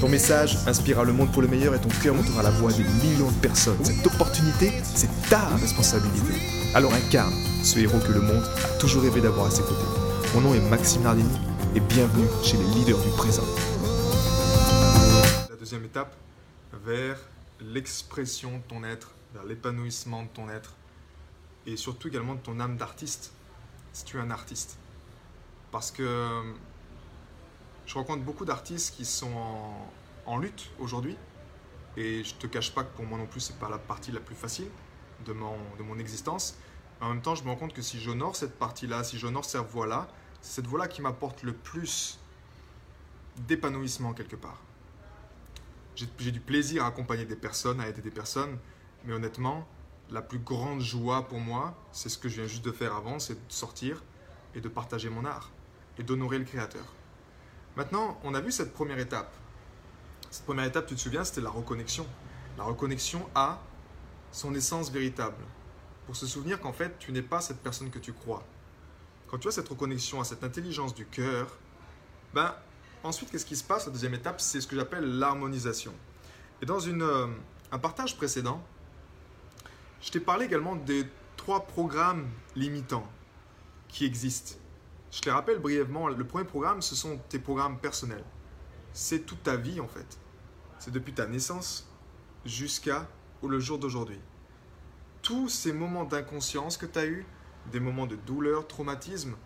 Ton message inspirera le monde pour le meilleur et ton cœur montera la voix des millions de personnes. Cette opportunité, c'est ta responsabilité. Alors incarne ce héros que le monde a toujours rêvé d'avoir à ses côtés. Mon nom est Maxime Nardini et bienvenue chez les leaders du présent. La deuxième étape, vers l'expression de ton être, vers l'épanouissement de ton être et surtout également de ton âme d'artiste, si tu es un artiste. Parce que je rencontre beaucoup d'artistes qui sont en, lutte aujourd'hui et je te cache pas que pour moi non plus c'est pas la partie la plus facile de mon, existence. En même temps, je me rends compte que si j'honore cette partie-là, si j'honore cette voie-là, c'est cette voie-là qui m'apporte le plus d'épanouissement quelque part. J'ai du plaisir à accompagner des personnes, à aider des personnes, mais honnêtement, la plus grande joie pour moi, c'est ce que je viens juste de faire avant, c'est de sortir et de partager mon art et d'honorer le créateur. Maintenant, on a vu cette première étape. Cette première étape, tu te souviens, c'était la reconnexion. La reconnexion à son essence véritable. Pour se souvenir qu'en fait, tu n'es pas cette personne que tu crois. Quand tu as cette reconnexion à cette intelligence du cœur, ben, ensuite, qu'est-ce qui se passe? La deuxième étape, c'est ce que j'appelle l'harmonisation. Et dans une, euh, un partage précédent, je t'ai parlé également des trois programmes limitants qui existent. Je te rappelle brièvement, le premier programme, ce sont tes programmes personnels. C'est toute ta vie en fait. C'est depuis ta naissance jusqu'à le jour d'aujourd'hui. Tous ces moments d'inconscience que tu as eus, des moments de douleur, traumatisme,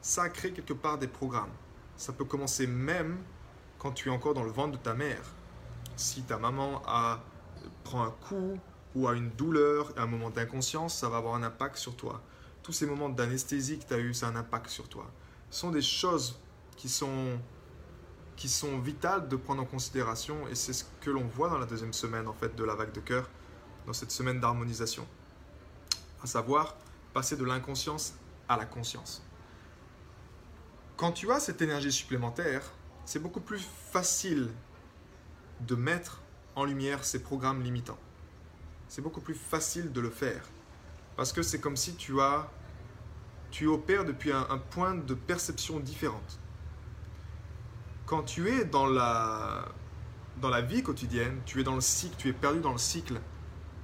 ça crée quelque part des programmes. Ça peut commencer même quand tu es encore dans le ventre de ta mère. Si ta maman a, prend un coup ou a une douleur, un moment d'inconscience, ça va avoir un impact sur toi tous ces moments d'anesthésie que tu as eu, ça a un impact sur toi. Ce sont des choses qui sont, qui sont vitales de prendre en considération et c'est ce que l'on voit dans la deuxième semaine en fait de la vague de cœur, dans cette semaine d'harmonisation. À savoir, passer de l'inconscience à la conscience. Quand tu as cette énergie supplémentaire, c'est beaucoup plus facile de mettre en lumière ces programmes limitants. C'est beaucoup plus facile de le faire. Parce que c'est comme si tu as tu opères depuis un, point de perception différente. Quand tu es dans la, dans la vie quotidienne, tu es dans le cycle, tu es perdu dans le cycle,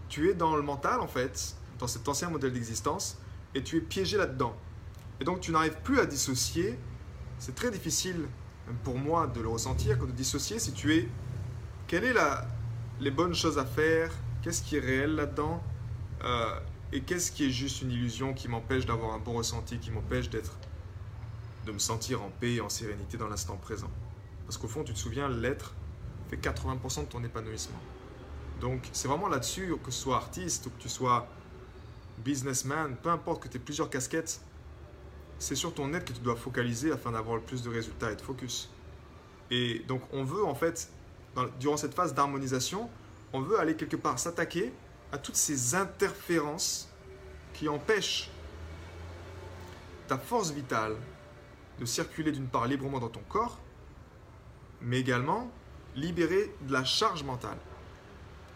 tu es dans le mental en fait, dans cet ancien modèle d'existence, et tu es piégé là-dedans. Et donc tu n'arrives plus à dissocier. C'est très difficile pour moi de le ressentir, de dissocier si tu es... Quelle est la, les bonnes choses à faire Qu'est-ce qui est réel là-dedans euh, et qu'est-ce qui est juste une illusion qui m'empêche d'avoir un bon ressenti, qui m'empêche d'être, de me sentir en paix et en sérénité dans l'instant présent? Parce qu'au fond, tu te souviens, l'être fait 80% de ton épanouissement. Donc, c'est vraiment là-dessus, que tu sois artiste ou que tu sois businessman, peu importe que tu aies plusieurs casquettes, c'est sur ton être que tu dois focaliser afin d'avoir le plus de résultats et de focus. Et donc, on veut en fait, durant cette phase d'harmonisation, on veut aller quelque part s'attaquer à toutes ces interférences qui empêchent ta force vitale de circuler d'une part librement dans ton corps, mais également libérer de la charge mentale.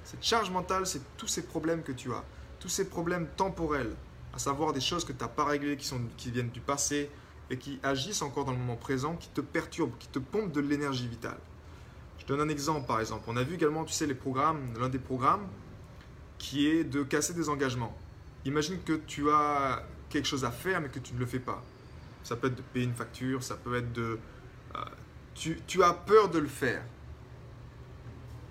Cette charge mentale, c'est tous ces problèmes que tu as, tous ces problèmes temporels, à savoir des choses que tu n'as pas réglées, qui, sont, qui viennent du passé et qui agissent encore dans le moment présent, qui te perturbent, qui te pompent de l'énergie vitale. Je donne un exemple par exemple. On a vu également, tu sais, les programmes, l'un des programmes, qui est de casser des engagements. Imagine que tu as quelque chose à faire mais que tu ne le fais pas. Ça peut être de payer une facture, ça peut être de... Euh, tu, tu, as peur de le faire.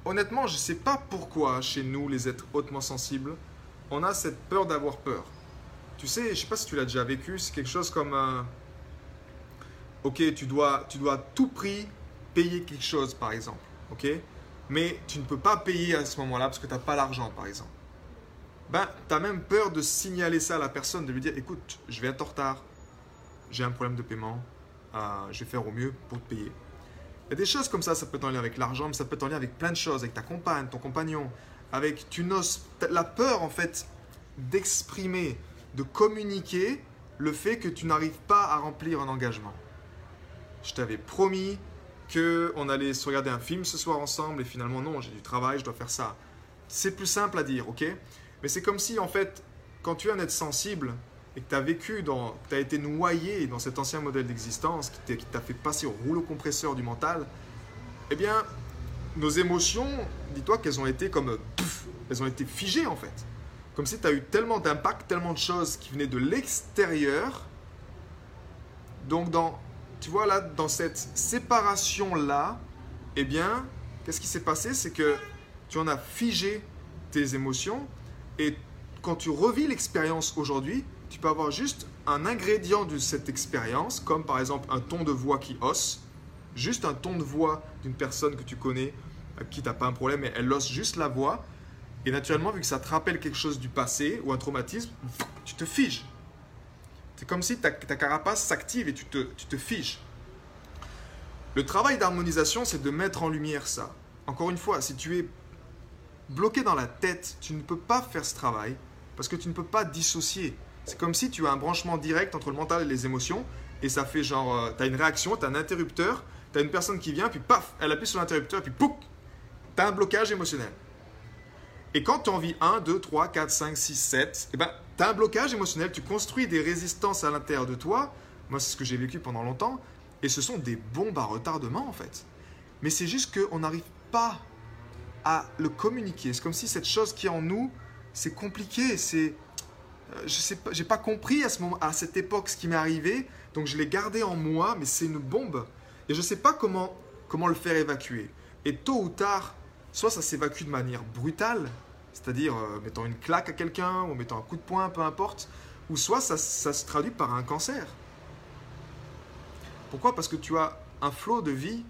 Honnêtement, je ne sais pas pourquoi chez nous, les êtres hautement sensibles, on a cette peur d'avoir peur. Tu sais, je ne sais pas si tu l'as déjà vécu, c'est quelque chose comme... Euh, ok, tu dois, tu dois à tout prix payer quelque chose, par exemple. Ok? Mais tu ne peux pas payer à ce moment-là parce que tu n'as pas l'argent, par exemple ben, tu as même peur de signaler ça à la personne, de lui dire écoute, je vais être en retard, j'ai un problème de paiement, euh, je vais faire au mieux pour te payer. Il y a des choses comme ça, ça peut être en lien avec l'argent, mais ça peut être en lien avec plein de choses, avec ta compagne, ton compagnon, avec tu n'oses la peur en fait d'exprimer, de communiquer le fait que tu n'arrives pas à remplir un engagement. Je t'avais promis que on allait se regarder un film ce soir ensemble et finalement non, j'ai du travail, je dois faire ça. C'est plus simple à dire, ok? Mais c'est comme si en fait, quand tu es un être sensible et que tu as vécu, dans, tu as été noyé dans cet ancien modèle d'existence qui t'a fait passer au rouleau compresseur du mental, eh bien, nos émotions, dis-toi qu'elles ont été comme, elles ont été figées en fait. Comme si tu as eu tellement d'impact, tellement de choses qui venaient de l'extérieur. Donc, dans, tu vois là, dans cette séparation-là, eh bien, qu'est-ce qui s'est passé? C'est que tu en as figé tes émotions et quand tu revis l'expérience aujourd'hui, tu peux avoir juste un ingrédient de cette expérience, comme par exemple un ton de voix qui osse, juste un ton de voix d'une personne que tu connais, qui n'a pas un problème, mais elle osse juste la voix, et naturellement, vu que ça te rappelle quelque chose du passé ou un traumatisme, tu te figes. C'est comme si ta, carapace s'active et tu te, tu te figes. Le travail d'harmonisation, c'est de mettre en lumière ça. Encore une fois, si tu es bloqué dans la tête, tu ne peux pas faire ce travail parce que tu ne peux pas dissocier. C'est comme si tu as un branchement direct entre le mental et les émotions et ça fait genre, euh, tu as une réaction, tu as un interrupteur, tu as une personne qui vient, puis paf, elle appuie sur l'interrupteur, puis pouf, tu as un blocage émotionnel. Et quand tu en vis 1, 2, 3, 4, 5, 6, 7, eh ben, tu as un blocage émotionnel, tu construis des résistances à l'intérieur de toi. Moi, c'est ce que j'ai vécu pendant longtemps. Et ce sont des bombes à retardement, en fait. Mais c'est juste qu'on n'arrive pas à le communiquer. C'est comme si cette chose qui est en nous, c'est compliqué. C'est, euh, je sais pas, j'ai pas compris à ce moment, à cette époque, ce qui m'est arrivé. Donc je l'ai gardé en moi, mais c'est une bombe. Et je sais pas comment, comment le faire évacuer. Et tôt ou tard, soit ça s'évacue de manière brutale, c'est-à-dire euh, mettant une claque à quelqu'un ou mettant un coup de poing, peu importe, ou soit ça, se traduit par un cancer. Pourquoi? Parce que tu as un flot de vie,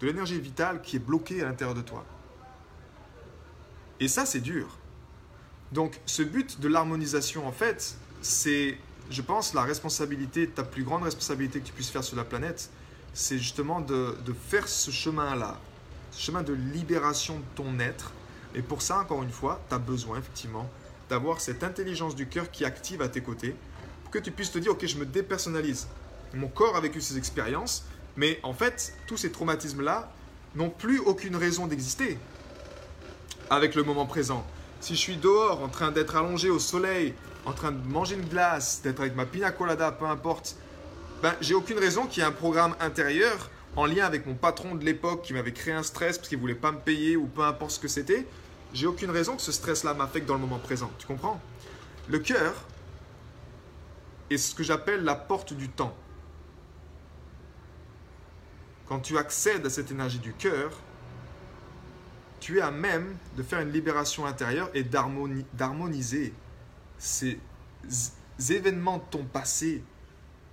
de l'énergie vitale qui est bloqué à l'intérieur de toi. Et ça, c'est dur. Donc, ce but de l'harmonisation, en fait, c'est, je pense, la responsabilité, ta plus grande responsabilité que tu puisses faire sur la planète, c'est justement de, faire ce chemin-là, chemin de libération de ton être. Et pour ça, encore une fois, tu as besoin effectivement d'avoir cette intelligence du cœur qui active à tes côtés pour que tu puisses te dire, ok, je me dépersonnalise. Mon corps a vécu ces expériences, mais en fait, tous ces traumatismes-là n'ont plus aucune raison d'exister avec le moment présent. Si je suis dehors en train d'être allongé au soleil, en train de manger une glace, d'être avec ma pina colada, peu importe, ben, j'ai aucune raison qu'il y ait un programme intérieur en lien avec mon patron de l'époque qui m'avait créé un stress parce qu'il voulait pas me payer ou peu importe ce que c'était, j'ai aucune raison que ce stress-là m'affecte dans le moment présent. Tu comprends? Le cœur est ce que j'appelle la porte du temps. Quand tu accèdes à cette énergie du cœur, tu es à même de faire une libération intérieure et d'harmoniser ces événements de ton passé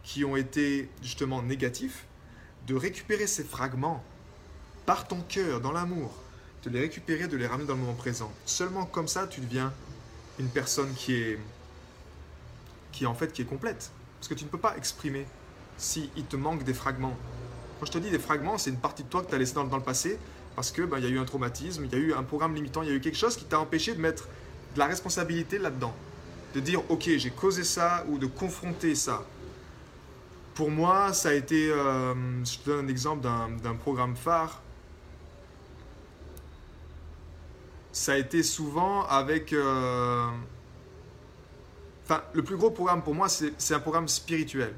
qui ont été justement négatifs de récupérer ces fragments par ton cœur, dans l'amour, de les récupérer, de les ramener dans le moment présent. Seulement comme ça, tu deviens une personne qui est, qui est en fait qui est complète. Parce que tu ne peux pas exprimer s'il te manque des fragments. Quand je te dis des fragments, c'est une partie de toi que tu as laissé dans, le passé parce que ben, il y a eu un traumatisme, il y a eu un programme limitant, il y a eu quelque chose qui t'a empêché de mettre de la responsabilité là-dedans. De dire, ok, j'ai causé ça ou de confronter ça. Pour moi, ça a été, euh, je te donne un exemple d'un programme phare. Ça a été souvent avec... Euh, enfin, le plus gros programme pour moi, c'est un programme spirituel.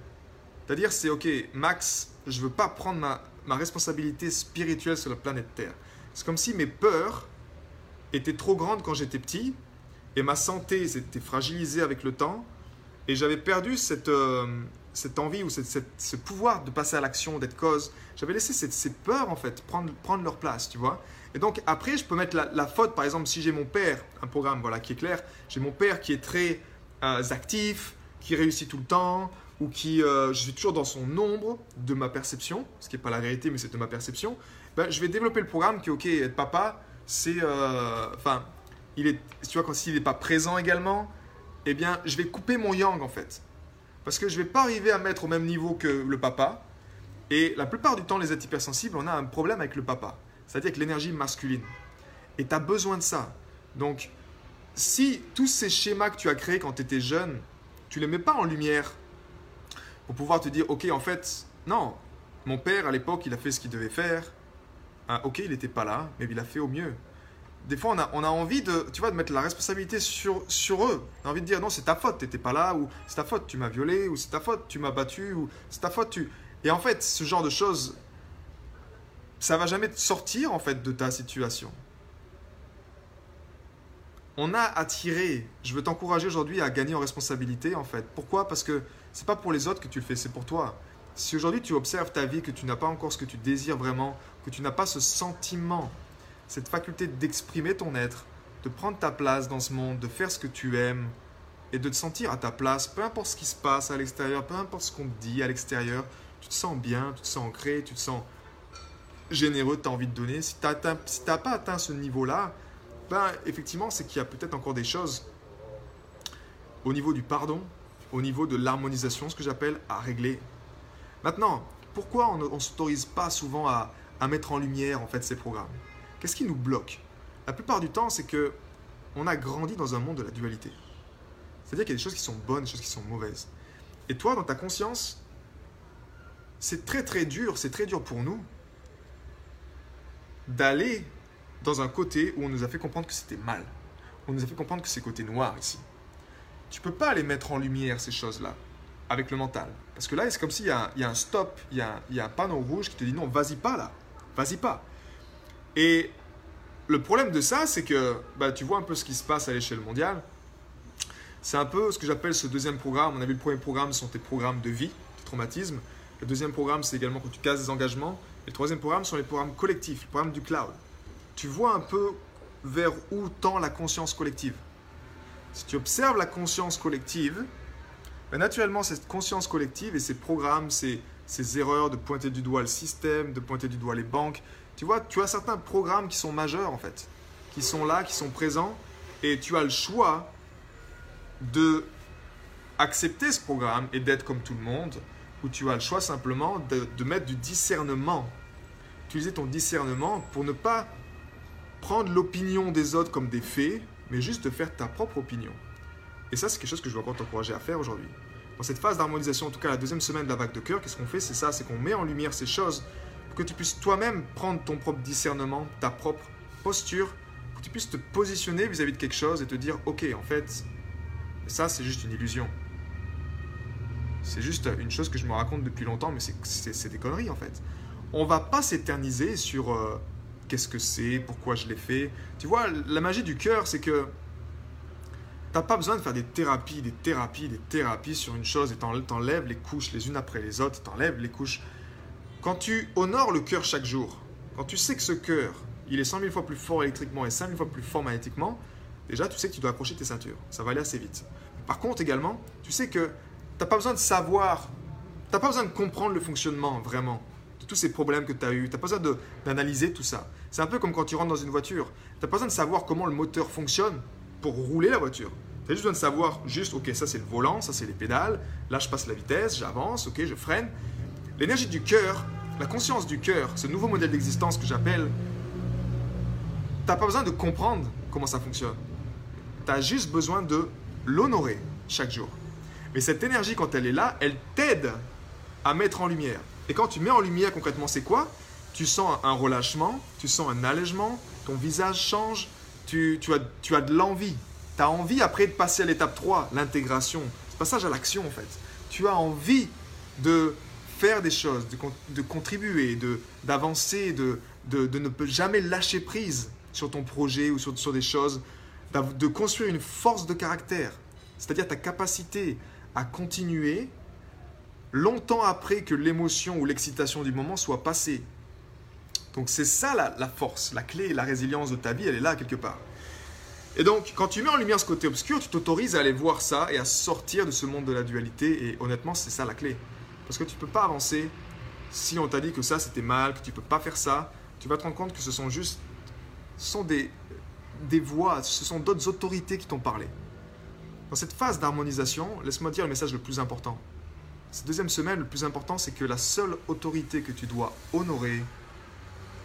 C'est-à-dire, c'est OK, Max, je ne veux pas prendre ma, ma responsabilité spirituelle sur la planète Terre. C'est comme si mes peurs étaient trop grandes quand j'étais petit et ma santé s'était fragilisée avec le temps et j'avais perdu cette, euh, cette envie ou cette, ce pouvoir de passer à l'action, d'être cause. J'avais laissé ces peurs en fait prendre, prendre leur place, tu vois. Et donc après, je peux mettre la, faute, par exemple, si j'ai mon père, un programme voilà qui est clair, j'ai mon père qui est très euh, actif, qui réussit tout le temps, ou qui, euh, je suis toujours dans son ombre de ma perception, ce qui n'est pas la réalité, mais c'est de ma perception. Ben, je vais développer le programme qui, ok, être papa, c'est, euh, enfin, il est, tu vois, quand s'il n'est pas présent également, eh bien, je vais couper mon yang en fait. Parce que je ne vais pas arriver à mettre au même niveau que le papa. Et la plupart du temps, les êtres hypersensibles, on a un problème avec le papa, c'est-à-dire avec l'énergie masculine. Et tu as besoin de ça. Donc, si tous ces schémas que tu as créés quand tu étais jeune, tu ne les mets pas en lumière pour pouvoir te dire, ok, en fait, non, mon père à l'époque, il a fait ce qu'il devait faire. Ah, ok, il n'était pas là, mais il a fait au mieux. Des fois, on a, on a envie de, tu vois, de mettre la responsabilité sur, sur eux. On a envie de dire, non, c'est ta faute, tu n'étais pas là, ou c'est ta faute, tu m'as violé, ou c'est ta faute, tu m'as battu, ou c'est ta faute, tu... Et en fait, ce genre de choses, ça va jamais te sortir, en fait, de ta situation on a attiré. Je veux t'encourager aujourd'hui à gagner en responsabilité en fait. Pourquoi? Parce que c'est pas pour les autres que tu le fais, c'est pour toi. Si aujourd'hui tu observes ta vie, que tu n'as pas encore ce que tu désires vraiment, que tu n'as pas ce sentiment, cette faculté d'exprimer ton être, de prendre ta place dans ce monde, de faire ce que tu aimes et de te sentir à ta place, peu importe ce qui se passe à l'extérieur, peu importe ce qu'on te dit à l'extérieur, tu te sens bien, tu te sens ancré, tu te sens généreux, tu as envie de donner. Si tu n'as pas atteint ce niveau-là, ben, effectivement, c'est qu'il y a peut-être encore des choses au niveau du pardon, au niveau de l'harmonisation, ce que j'appelle à régler. Maintenant, pourquoi on ne s'autorise pas souvent à, mettre en lumière en fait ces programmes? Qu'est-ce qui nous bloque? La plupart du temps, c'est que on a grandi dans un monde de la dualité. C'est-à-dire qu'il y a des choses qui sont bonnes, des choses qui sont mauvaises. Et toi, dans ta conscience, c'est très très dur, c'est très dur pour nous d'aller dans un côté où on nous a fait comprendre que c'était mal. On nous a fait comprendre que c'est côté noir ici. Tu peux pas aller mettre en lumière ces choses-là avec le mental. Parce que là, c'est comme s'il y, y, a un stop, il y a, il y a un panneau rouge qui te dit non, vas-y pas là, vas-y pas. Et le problème de ça, c'est que bah, tu vois un peu ce qui se passe à l'échelle mondiale. C'est un peu ce que j'appelle ce deuxième programme. On a vu le premier programme, ce sont tes programmes de vie, tes traumatismes. Le deuxième programme, c'est également quand tu casses des engagements. Et le troisième programme sont les programmes collectifs, le programme du cloud tu vois un peu vers où tend la conscience collective. Si tu observes la conscience collective, ben naturellement, cette conscience collective et ces programmes, ces erreurs de pointer du doigt le système, de pointer du doigt les banques, tu vois, tu as certains programmes qui sont majeurs en fait, qui sont là, qui sont présents, et tu as le choix de accepter ce programme et d'être comme tout le monde, ou tu as le choix simplement de, de mettre du discernement, utiliser ton discernement pour ne pas prendre l'opinion des autres comme des faits, mais juste de faire ta propre opinion. Et ça, c'est quelque chose que je veux encore t'encourager à faire aujourd'hui. Dans cette phase d'harmonisation, en tout cas la deuxième semaine de la vague de cœur, qu'est-ce qu'on fait? C'est ça, c'est qu'on met en lumière ces choses pour que tu puisses toi-même prendre ton propre discernement, ta propre posture, pour que tu puisses te positionner vis-à-vis de quelque chose et te dire, ok, en fait, ça, c'est juste une illusion. C'est juste une chose que je me raconte depuis longtemps, mais c'est des conneries en fait. On va pas s'éterniser sur euh, qu'est-ce que c'est, pourquoi je l'ai fait. Tu vois, la magie du cœur, c'est que t'as pas besoin de faire des thérapies, des thérapies, des thérapies sur une chose et t'enlèves les couches les unes après les autres, t'enlèves les couches. Quand tu honores le cœur chaque jour, quand tu sais que ce cœur, il est 100 000 fois plus fort électriquement et 5 000 fois plus fort magnétiquement, déjà tu sais que tu dois accrocher tes ceintures. Ça va aller assez vite. Par contre également, tu sais que t'as pas besoin de savoir, t'as pas besoin de comprendre le fonctionnement vraiment tous ces problèmes que tu as eus. Tu n'as pas besoin d'analyser tout ça. C'est un peu comme quand tu rentres dans une voiture. Tu n'as pas besoin de savoir comment le moteur fonctionne pour rouler la voiture. Tu as juste besoin de savoir, juste, ok, ça c'est le volant, ça c'est les pédales, là je passe la vitesse, j'avance, ok, je freine. L'énergie du cœur, la conscience du cœur, ce nouveau modèle d'existence que j'appelle, tu n'as pas besoin de comprendre comment ça fonctionne. Tu as juste besoin de l'honorer chaque jour. Mais cette énergie, quand elle est là, elle t'aide à mettre en lumière. Et quand tu mets en lumière concrètement, c'est quoi? Tu sens un relâchement, tu sens un allègement, ton visage change, tu, as, tu as de l'envie. Tu as envie après de passer à l'étape 3, l'intégration. C'est passage à l'action en fait. Tu as envie de faire des choses, de, contribuer, d'avancer, de, de, de, ne jamais lâcher prise sur ton projet ou sur, sur des choses, de construire une force de caractère, c'est-à-dire ta capacité à continuer longtemps après que l'émotion ou l'excitation du moment soit passée. Donc c'est ça la, force, la clé, la résilience de ta vie, elle est là quelque part. Et donc, quand tu mets en lumière ce côté obscur, tu t'autorises à aller voir ça et à sortir de ce monde de la dualité. Et honnêtement, c'est ça la clé. Parce que tu ne peux pas avancer si on t'a dit que ça c'était mal, que tu ne peux pas faire ça. Tu vas te rendre compte que ce sont juste ce sont des, des voix, ce sont d'autres autorités qui t'ont parlé. Dans cette phase d'harmonisation, laisse-moi dire le message le plus important cette deuxième semaine, le plus important, c'est que la seule autorité que tu dois honorer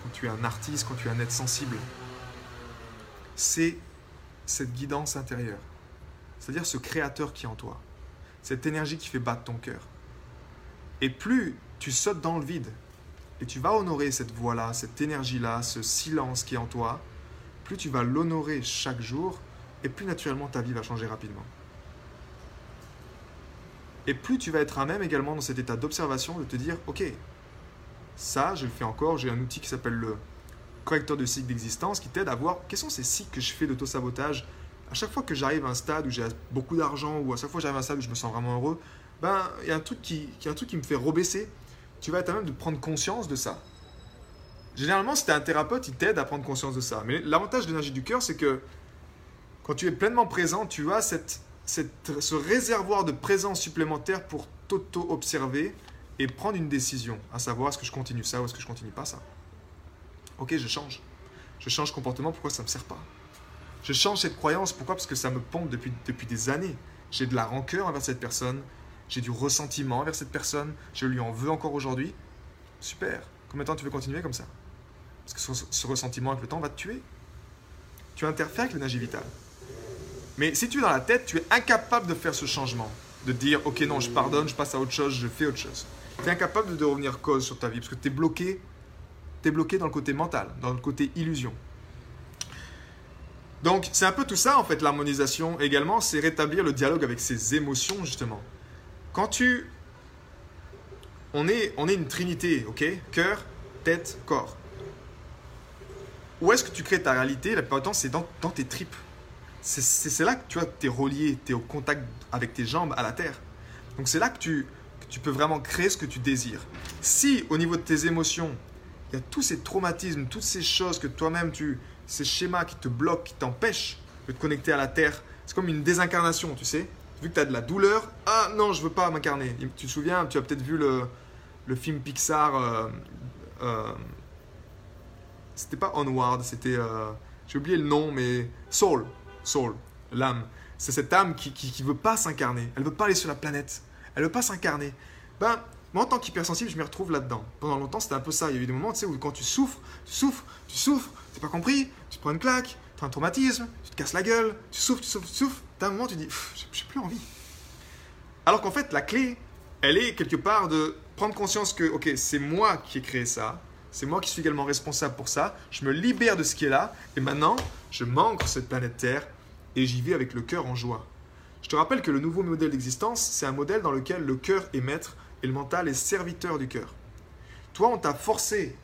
quand tu es un artiste, quand tu es un être sensible, c'est cette guidance intérieure. C'est-à-dire ce créateur qui est en toi. Cette énergie qui fait battre ton cœur. Et plus tu sautes dans le vide et tu vas honorer cette voix-là, cette énergie-là, ce silence qui est en toi, plus tu vas l'honorer chaque jour et plus naturellement ta vie va changer rapidement. Et plus tu vas être à même également dans cet état d'observation de te dire, ok, ça, je le fais encore, j'ai un outil qui s'appelle le correcteur de cycle d'existence qui t'aide à voir quels sont ces cycles que je fais d'auto-sabotage. À chaque fois que j'arrive à un stade où j'ai beaucoup d'argent ou à chaque fois que j'arrive à un stade où je me sens vraiment heureux, ben, il y a un truc qui, qui, un truc qui me fait rebaisser. Tu vas être à même de prendre conscience de ça. Généralement, si tu un thérapeute, il t'aide à prendre conscience de ça. Mais l'avantage de l'énergie du cœur, c'est que quand tu es pleinement présent, tu as ce réservoir de présence supplémentaire pour t'auto-observer et prendre une décision, à savoir est-ce que je continue ça ou est-ce que je continue pas ça? Ok, je change. Je change comportement, pourquoi ça ne me sert pas? Je change cette croyance, pourquoi? Parce que ça me pompe depuis, depuis des années. J'ai de la rancœur envers cette personne, j'ai du ressentiment envers cette personne, je lui en veux encore aujourd'hui. Super. Combien de temps tu veux continuer comme ça? Parce que ce, ce, ressentiment avec le temps va te tuer. Tu interfères avec l'énergie vitale. Mais si tu es dans la tête, tu es incapable de faire ce changement. De dire, ok, non, je pardonne, je passe à autre chose, je fais autre chose. Tu es incapable de revenir cause sur ta vie parce que tu es bloqué. Es bloqué dans le côté mental, dans le côté illusion. Donc, c'est un peu tout ça, en fait, l'harmonisation également, c'est rétablir le dialogue avec ses émotions, justement. Quand tu. On est, on est une trinité, ok? Cœur, tête, corps. Où est-ce que tu crées ta réalité? La plupart du temps, c'est dans, dans tes tripes c'est là que tu es relié, tu es au contact avec tes jambes à la terre. Donc c'est là que tu, tu peux vraiment créer ce que tu désires. Si au niveau de tes émotions, il y a tous ces traumatismes, toutes ces choses que toi-même, tu, ces schémas qui te bloquent, qui t'empêchent de te connecter à la terre, c'est comme une désincarnation, tu sais. Vu que tu as de la douleur, ah non, je veux pas m'incarner. Tu te souviens, tu as peut-être vu le, le, film Pixar. Euh, euh, c'était pas Onward, c'était. Euh, j'ai oublié le nom, mais Soul soul, l'âme. C'est cette âme qui ne veut pas s'incarner. Elle veut pas aller sur la planète. Elle ne pas s'incarner. Ben, moi, en tant qu'hypersensible, je me retrouve là-dedans. Pendant longtemps, c'était un peu ça. Il y a eu des moments tu sais, où quand tu souffres, tu souffres, tu souffres, tu pas compris, tu prends une claque, tu as un traumatisme, tu te casses la gueule, tu souffres, tu souffres, tu souffres. T'as un moment, tu dis, j'ai plus envie. Alors qu'en fait, la clé, elle est quelque part de prendre conscience que, ok, c'est moi qui ai créé ça, c'est moi qui suis également responsable pour ça, je me libère de ce qui est là, et maintenant, je manque cette planète Terre, et j'y vais avec le cœur en joie. Je te rappelle que le nouveau modèle d'existence, c'est un modèle dans lequel le cœur est maître et le mental est serviteur du cœur. Toi, on t'a forcé,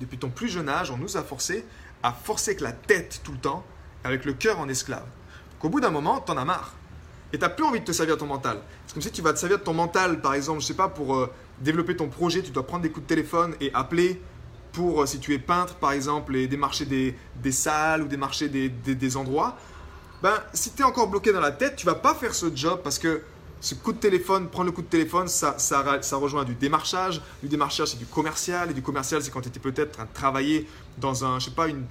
depuis ton plus jeune âge, on nous a forcé à forcer avec la tête tout le temps, avec le cœur en esclave. Qu'au bout d'un moment, t'en as marre. Et t'as plus envie de te servir de ton mental. C'est comme si tu vas te servir de ton mental, par exemple, je sais pas, pour euh, développer ton projet, tu dois prendre des coups de téléphone et appeler pour, euh, si tu es peintre, par exemple, et démarcher des, des salles ou démarcher des, des, des endroits ben, si tu es encore bloqué dans la tête, tu vas pas faire ce job parce que ce coup de téléphone, prendre le coup de téléphone, ça, ça, ça rejoint du démarchage. Du démarchage, c'est du commercial. Et du commercial, c'est quand tu étais peut-être en train de travailler dans un, je sais pas, une,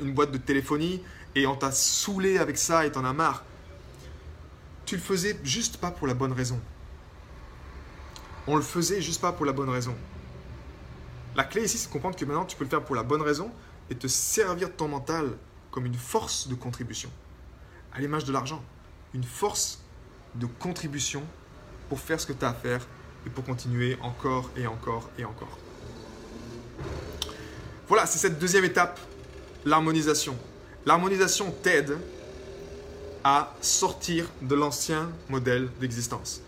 une boîte de téléphonie et on t'a saoulé avec ça et t'en as marre. Tu le faisais juste pas pour la bonne raison. On le faisait juste pas pour la bonne raison. La clé ici, c'est de comprendre que maintenant, tu peux le faire pour la bonne raison et te servir de ton mental comme une force de contribution à l'image de l'argent, une force de contribution pour faire ce que tu as à faire et pour continuer encore et encore et encore. Voilà, c'est cette deuxième étape, l'harmonisation. L'harmonisation t'aide à sortir de l'ancien modèle d'existence.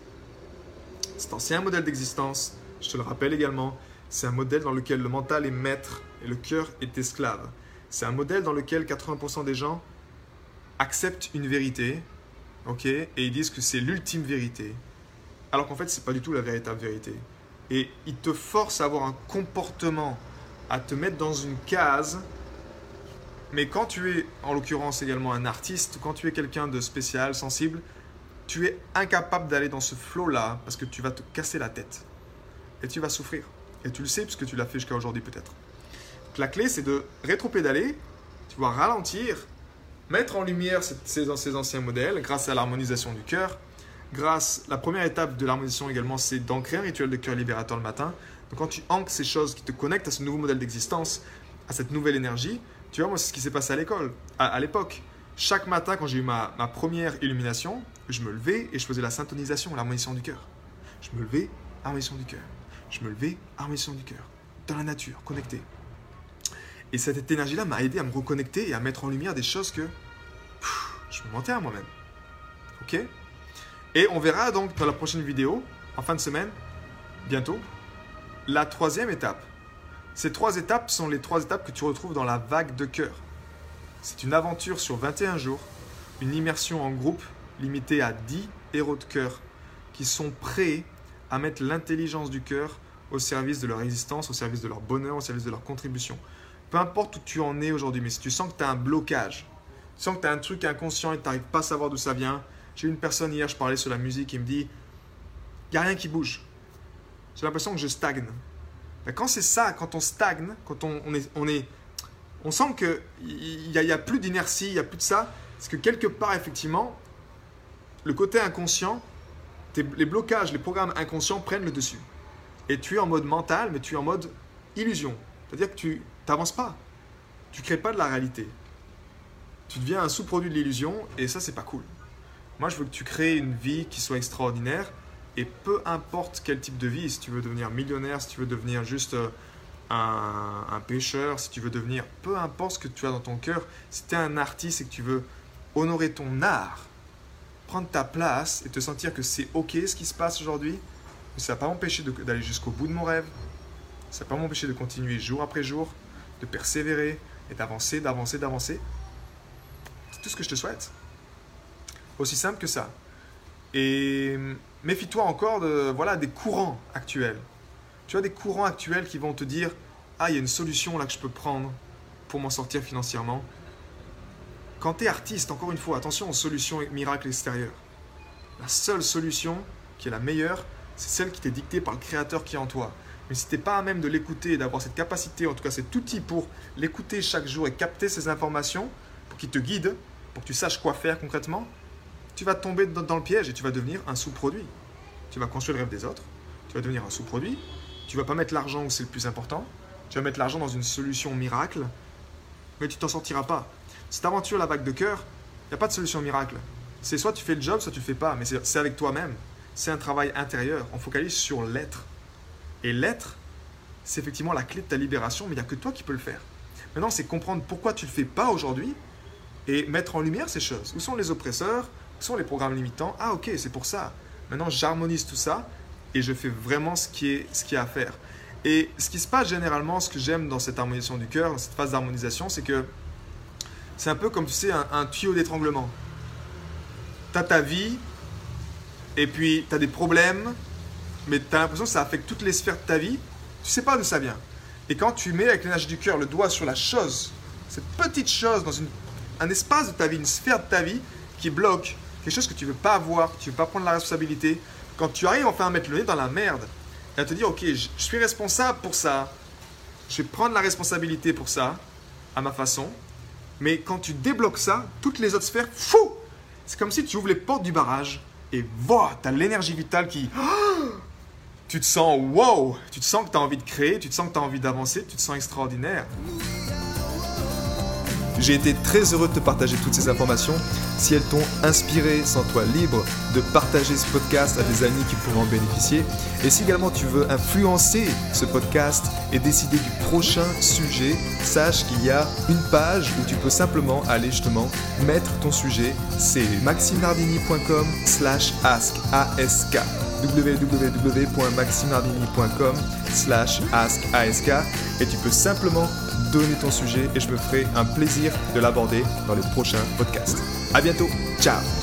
Cet ancien modèle d'existence, je te le rappelle également, c'est un modèle dans lequel le mental est maître et le cœur est esclave. C'est un modèle dans lequel 80% des gens acceptent une vérité, ok, et ils disent que c'est l'ultime vérité, alors qu'en fait, c'est pas du tout la véritable vérité. Et ils te forcent à avoir un comportement, à te mettre dans une case. Mais quand tu es, en l'occurrence également un artiste, quand tu es quelqu'un de spécial, sensible, tu es incapable d'aller dans ce flot-là parce que tu vas te casser la tête. Et tu vas souffrir. Et tu le sais puisque tu l'as fait jusqu'à aujourd'hui peut-être. La clé, c'est de rétro-pédaler, tu vas ralentir mettre en lumière ces, anciens modèles grâce à l'harmonisation du cœur, grâce. La première étape de l'harmonisation également, c'est d'ancrer un rituel de cœur libérateur le matin. Donc quand tu ancres ces choses qui te connectent à ce nouveau modèle d'existence, à cette nouvelle énergie, tu vois, moi, c'est ce qui s'est passé à l'école, à, l'époque. Chaque matin, quand j'ai eu ma, ma, première illumination, je me levais et je faisais la syntonisation, l'harmonisation du cœur. Je me levais, harmonisation du cœur. Je me levais, harmonisation du cœur. Dans la nature, connecté. Et cette énergie-là m'a aidé à me reconnecter et à mettre en lumière des choses que je me mentais à moi-même. Ok? Et on verra donc dans la prochaine vidéo, en fin de semaine, bientôt, la troisième étape. Ces trois étapes sont les trois étapes que tu retrouves dans la vague de cœur. C'est une aventure sur 21 jours, une immersion en groupe limitée à 10 héros de cœur qui sont prêts à mettre l'intelligence du cœur au service de leur existence, au service de leur bonheur, au service de leur contribution peu importe où tu en es aujourd'hui, mais si tu sens que tu as un blocage, tu sens que tu as un truc inconscient et tu n'arrives pas à savoir d'où ça vient. J'ai une personne hier, je parlais sur la musique, il me dit il n'y a rien qui bouge. J'ai l'impression que je stagne. Ben, quand c'est ça, quand on stagne, quand on, est, on, est, on sent qu'il n'y a, y a plus d'inertie, il n'y a plus de ça, c'est que quelque part, effectivement, le côté inconscient, les blocages, les programmes inconscients prennent le dessus. Et tu es en mode mental, mais tu es en mode illusion. C'est-à-dire que tu n'avances pas. Tu crées pas de la réalité. Tu deviens un sous-produit de l'illusion et ça, c'est pas cool. Moi, je veux que tu crées une vie qui soit extraordinaire et peu importe quel type de vie, si tu veux devenir millionnaire, si tu veux devenir juste euh, un, un pêcheur, si tu veux devenir, peu importe ce que tu as dans ton cœur, si tu es un artiste et que tu veux honorer ton art, prendre ta place et te sentir que c'est ok ce qui se passe aujourd'hui, ça ne va pas m'empêcher d'aller jusqu'au bout de mon rêve, ça ne va pas m'empêcher de continuer jour après jour, de persévérer et d'avancer, d'avancer, d'avancer. C'est tout ce que je te souhaite. Aussi simple que ça. Et méfie-toi encore de, voilà, des courants actuels. Tu as des courants actuels qui vont te dire Ah, il y a une solution là que je peux prendre pour m'en sortir financièrement. Quand tu es artiste, encore une fois, attention aux solutions miracles extérieures. La seule solution qui est la meilleure, c'est celle qui t'est dictée par le créateur qui est en toi. Mais si tu n'es pas à même de l'écouter et d'avoir cette capacité, en tout cas cet outil pour l'écouter chaque jour et capter ces informations, pour qu'il te guide, pour que tu saches quoi faire concrètement, tu vas tomber dans, le piège et tu vas devenir un sous-produit. Tu vas construire le rêve des autres, tu vas devenir un sous-produit, tu vas pas mettre l'argent où c'est le plus important, tu vas mettre l'argent dans une solution miracle, mais tu t'en sortiras pas. Cette aventure, la vague de cœur, il n'y a pas de solution miracle. C'est soit tu fais le job, soit tu fais pas, mais c'est avec toi-même. C'est un travail intérieur. On focalise sur l'être. Et l'être, c'est effectivement la clé de ta libération, mais il n'y a que toi qui peux le faire. Maintenant, c'est comprendre pourquoi tu ne le fais pas aujourd'hui et mettre en lumière ces choses. Où sont les oppresseurs? Où sont les programmes limitants? Ah ok, c'est pour ça. Maintenant, j'harmonise tout ça et je fais vraiment ce qui est ce a à faire. Et ce qui se passe généralement, ce que j'aime dans cette harmonisation du cœur, dans cette phase d'harmonisation, c'est que c'est un peu comme tu sais un, un tuyau d'étranglement. Tu as ta vie et puis tu as des problèmes mais tu as l'impression que ça affecte toutes les sphères de ta vie, tu sais pas d'où ça vient. Et quand tu mets avec l'énergie du cœur le doigt sur la chose, cette petite chose dans une, un espace de ta vie, une sphère de ta vie qui bloque, quelque chose que tu veux pas avoir, que tu veux pas prendre la responsabilité, quand tu arrives enfin à mettre le nez dans la merde et à te dire, ok, je, suis responsable pour ça, je vais prendre la responsabilité pour ça, à ma façon, mais quand tu débloques ça, toutes les autres sphères, fou! C'est comme si tu ouvres les portes du barrage et voilà, tu as l'énergie vitale qui tu te sens wow, tu te sens que tu as envie de créer, tu te sens que tu as envie d'avancer, tu te sens extraordinaire. J'ai été très heureux de te partager toutes ces informations. Si elles t'ont inspiré, sens-toi libre de partager ce podcast à des amis qui pourraient en bénéficier. Et si également tu veux influencer ce podcast et décider du prochain sujet, sache qu'il y a une page où tu peux simplement aller justement mettre ton sujet. C'est maximardinicom slash ask www.maximardini.com slash ask et tu peux simplement donner ton sujet et je me ferai un plaisir de l'aborder dans les prochains podcasts. À bientôt, ciao